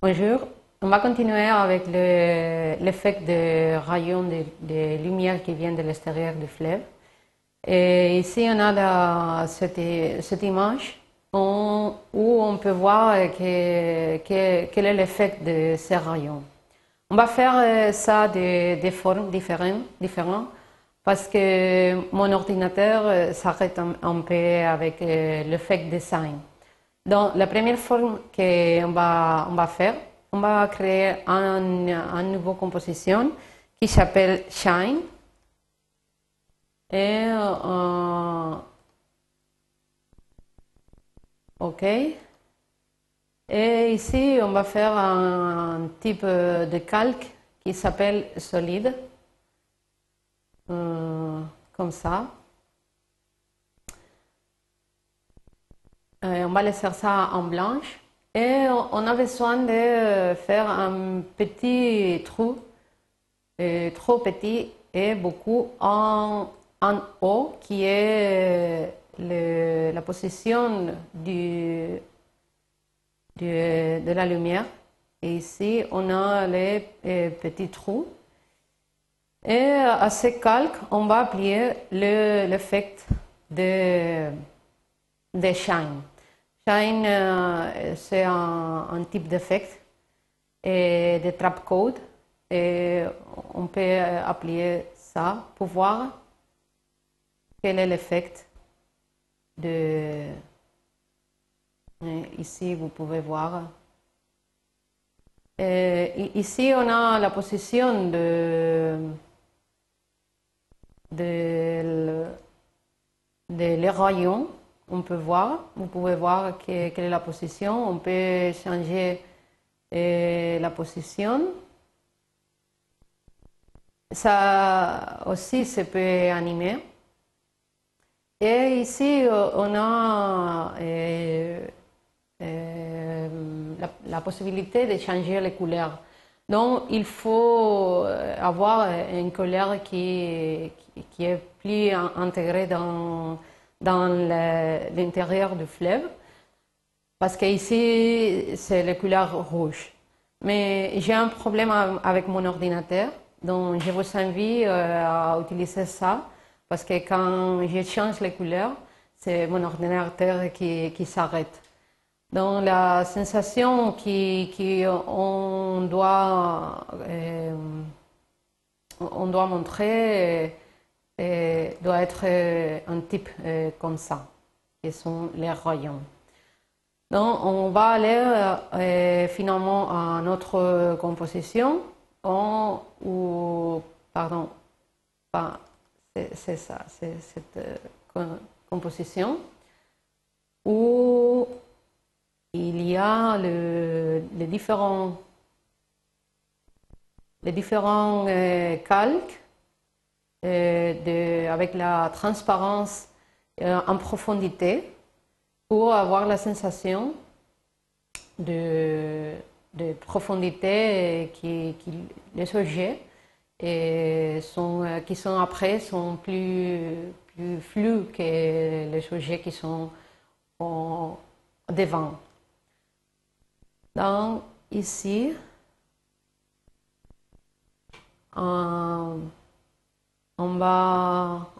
Bonjour, on va continuer avec l'effet de rayons de, lumière qui vient de l'extérieur du fleuve. Et ici, on a cette, image où on peut voir que, quel est l'effet de ces rayons. On va faire ça de, formes différentes, parce que mon ordinateur s'arrête un, un, peu avec l'effet design. Donc, la première forme qu'on va, on va faire, on va créer une un nouvelle composition qui s'appelle Shine. Et, euh, OK. Et ici, on va faire un, type de calque qui s'appelle solide. Euh, comme ça. Euh, on va laisser ça en blanche. Et on a besoin de faire un petit trou, euh, trop petit et beaucoup en, haut, qui est le, la position du, de la lumière. Et ici, on a les euh, petits trous. Et à ce calque, on va appliquer l'effet de, de shine. Shine, euh, c'est un, type d'effet et de trap code. Et on peut appliquer ça pour voir quel est l'effet de. Ici, vous pouvez voir. Ici, on a la position de, de, de rayons on peut voir, vous pouvez voir quelle est la position, on peut changer euh, la position. Ça aussi, se peut animer. Et ici, euh, on a euh, la, possibilité de changer les couleurs. Donc, il faut avoir une couleur qui, qui est plus intégrée dans dans l'intérieur du fleuve, parce qu'ici, c'est la couleur rouge. Mais j'ai un problème avec mon ordinateur, donc je vous invite euh, à utiliser ça, parce que quand je change les couleurs, c'est mon ordinateur qui, qui s'arrête. Donc la sensation qu'on doit, euh, doit montrer, doit être euh, un type euh, comme ça, qui sont les rayons. Donc, on va aller euh, finalement à notre composition, ou, pardon, c'est ça, c'est cette composition, où il y a le, les différents, les différents calques de, avec la transparence euh, en profondité pour avoir la sensation de, de profondité qui, qui, les objets et sont, euh, qui sont après sont plus, plus flous que les objets qui sont en, devant. Donc ici,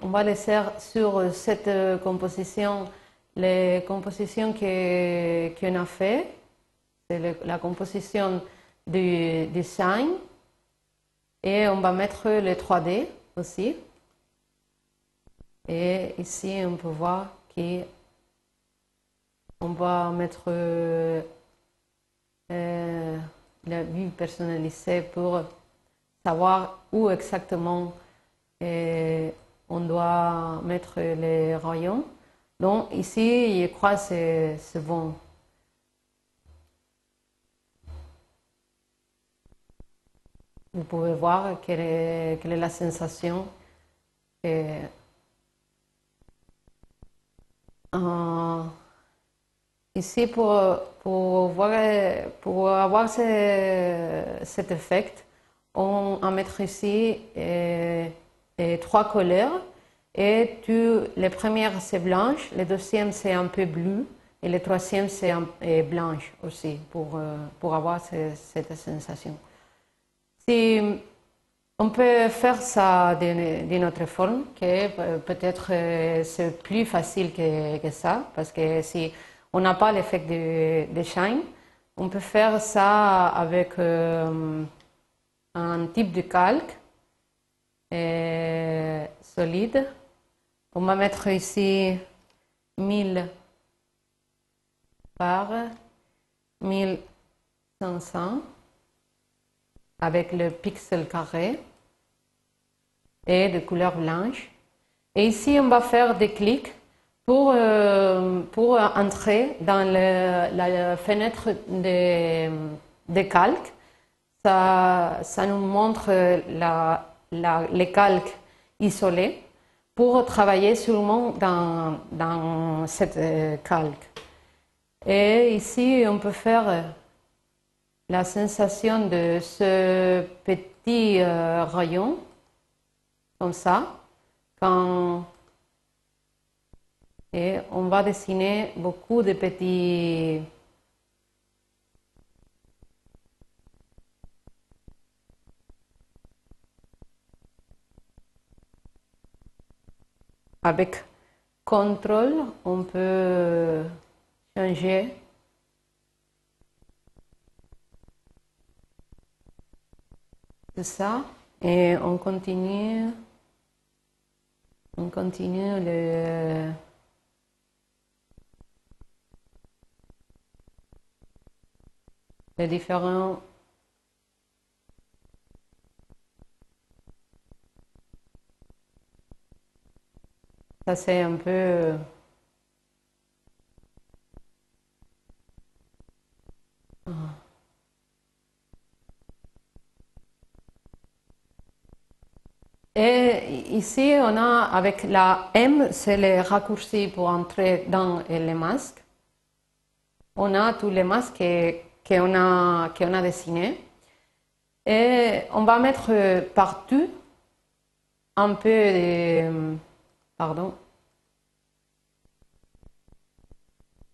on va laisser sur cette composition les compositions qu'on a fait. C'est la composition du design. Et on va mettre le 3D aussi. Et ici, on peut voir qu'on va mettre euh, la vue personnalisée pour savoir où exactement on doit mettre les rayons. Donc ici, je crois que c'est bon. Vous pouvez voir quelle est, quelle la sensation. Et, ici, pour, pour, voir, pour avoir ce, cet effet, on va mettre ici trois couleurs. Et tu, les premières c'est blanche, les deuxième c'est un peu bleu Et le troisième, c'est blanche aussi, pour, pour avoir cette sensation. Si on peut faire ça d'une autre forme, que peut-être c'est plus facile que, ça, parce que si on n'a pas l'effet de, shine, on peut faire ça avec un type de calque solide. On va mettre ici 1000 par 1500 avec le pixel carré et de couleur blanche. Et ici, on va faire des clics pour, euh, pour entrer dans la fenêtre de, de calque. Ça, ça nous montre la, les calques isolés pour travailler seulement dans, dans cette euh, calque. Et ici, on peut faire euh, la sensation de ce petit euh, rayon, comme ça, quand et on va dessiner beaucoup de petits Avec contrôle, on peut changer. Ça. Et on continue. On continue le les différents Ça, c'est un peu. Euh, Et ici, on a avec la M, c'est le raccourci pour entrer dans les masques. On a tous les masques qu'on a, a dessinés. Et on va mettre partout un peu de pardon,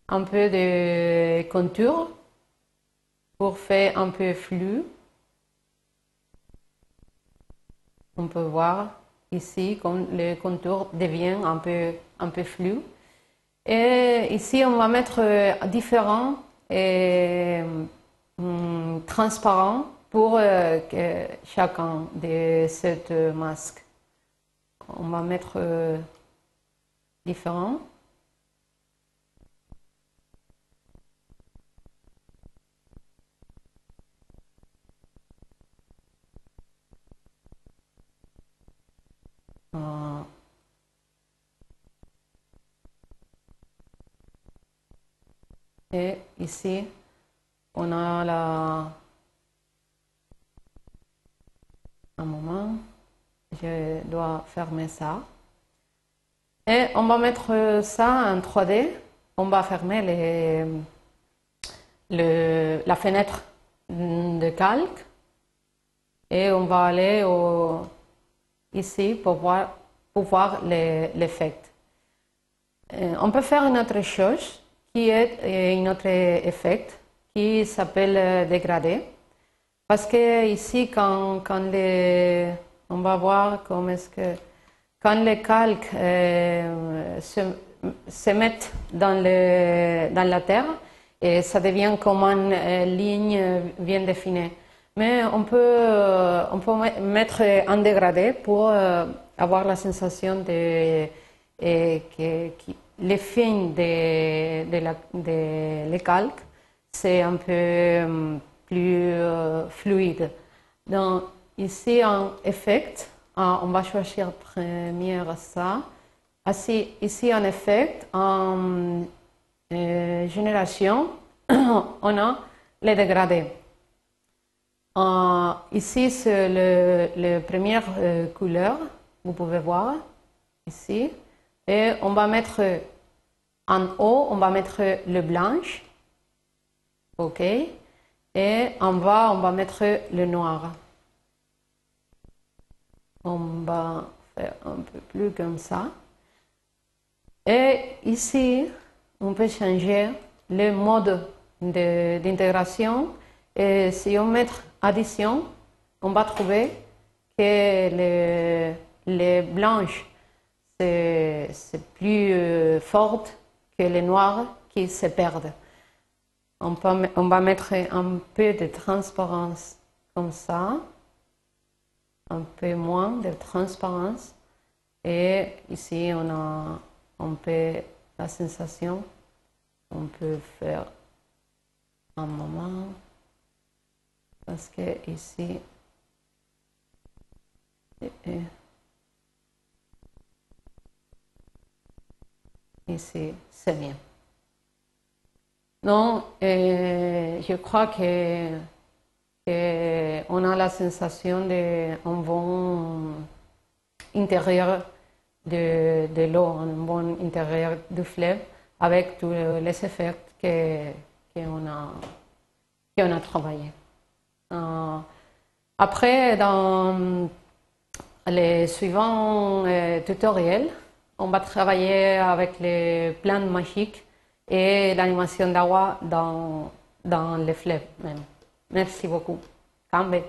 un peu de contour pour faire un peu flou. On peut voir ici comme le contour devient un peu, un flou. Et ici, on va mettre différents et hum, transparents pour euh, chacun de ces masques. On va mettre euh, différents. Et ici, on a la... Un moment, je dois fermer ça. Et on va mettre ça en 3D. On va fermer les, la fenêtre de calque. Et on va aller au, ici pour voir, pour voir l'effet. Euh, on peut faire une autre chose qui est euh, un autre effet qui s'appelle euh, dégradé. Parce que ici, quand, quand les, on va voir comment est-ce que quand les calques euh, se, mettent dans, le, dans la terre, et ça devient comme une euh, ligne bien définie. Mais on peut, euh, on peut mettre un dégradé pour avoir la sensation de, que, les fins de, de, la, de les calques, c'est un peu plus fluide. Donc, ici, en effet, ah, on va choisir première ça. ici, en effet, en euh, génération, on a les dégradés. Ah, ici, c'est le, le première euh, couleur, vous pouvez voir ici. Et on va mettre en haut, on va mettre le blanche. OK. Et en bas, on va mettre le noir. On va faire un peu plus comme ça. Et ici, on peut changer le mode d'intégration. Et si on met addition, on va trouver que les, les blanches, c'est plus euh, fort que les noirs qui se perdent. On, peut, on va mettre un peu de transparence comme ça, un peu moins de transparence. Et ici, on a un peu la sensation. On peut faire un moment parce que ici, ici, c'est bien. Non, je crois que, on a la sensation d'un bon intérieur de, de l'eau, un bon intérieur du fleuve avec tous les effets qu'on a, qu'on a travaillé. Euh, après, dans les suivants euh, tutoriels, on va travailler avec les plantes magiques et l'animation d'agua dans, dans les fleuves même. Merci beaucoup. Cambe.